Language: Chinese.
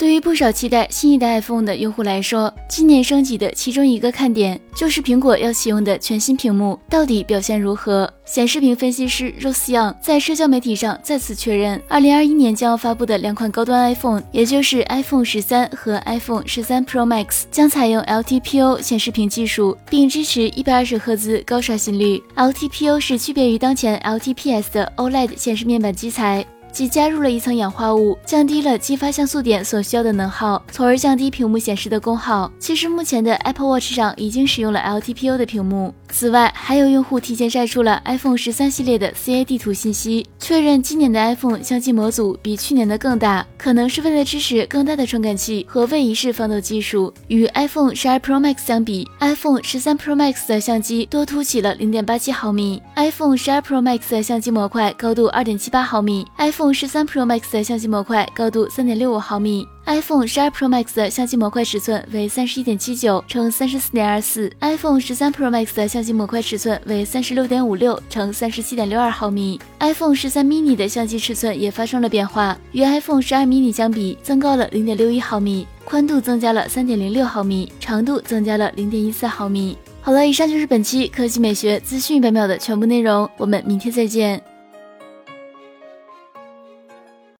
对于不少期待新一代 iPhone 的用户来说，今年升级的其中一个看点就是苹果要启用的全新屏幕到底表现如何。显示屏分析师 Rose Young 在社交媒体上再次确认，2021年将要发布的两款高端 iPhone，也就是 iPhone 十三和 iPhone 十三 Pro Max，将采用 LTPO 显示屏技术，并支持120赫兹高刷新率。LTPO 是区别于当前 LTPS 的 OLED 显示面板基材。即加入了一层氧化物，降低了激发像素点所需要的能耗，从而降低屏幕显示的功耗。其实目前的 Apple Watch 上已经使用了 LTPO 的屏幕。此外，还有用户提前晒出了 iPhone 十三系列的 CAD 图信息，确认今年的 iPhone 相机模组比去年的更大，可能是为了支持更大的传感器和位移式防抖技术。与 iPhone 十二 Pro Max 相比，iPhone 十三 Pro Max 的相机多凸起了零点八七毫米，iPhone 十二 Pro Max 的相机模块高度二点七八毫米，iPhone iPhone 十三 Pro Max 的相机模块高度三点六五毫米。iPhone 十二 Pro Max 的相机模块尺寸为三十一点七九乘三十四点二四，iPhone 十三 Pro Max 的相机模块尺寸为三十六点五六乘三十七点六二毫米。iPhone 十三 mini 的相机尺寸也发生了变化，与 iPhone 十二 mini 相比，增高了零点六一毫米，宽度增加了三点零六毫米，长度增加了零点一四毫米。好了，以上就是本期科技美学资讯一百秒的全部内容，我们明天再见。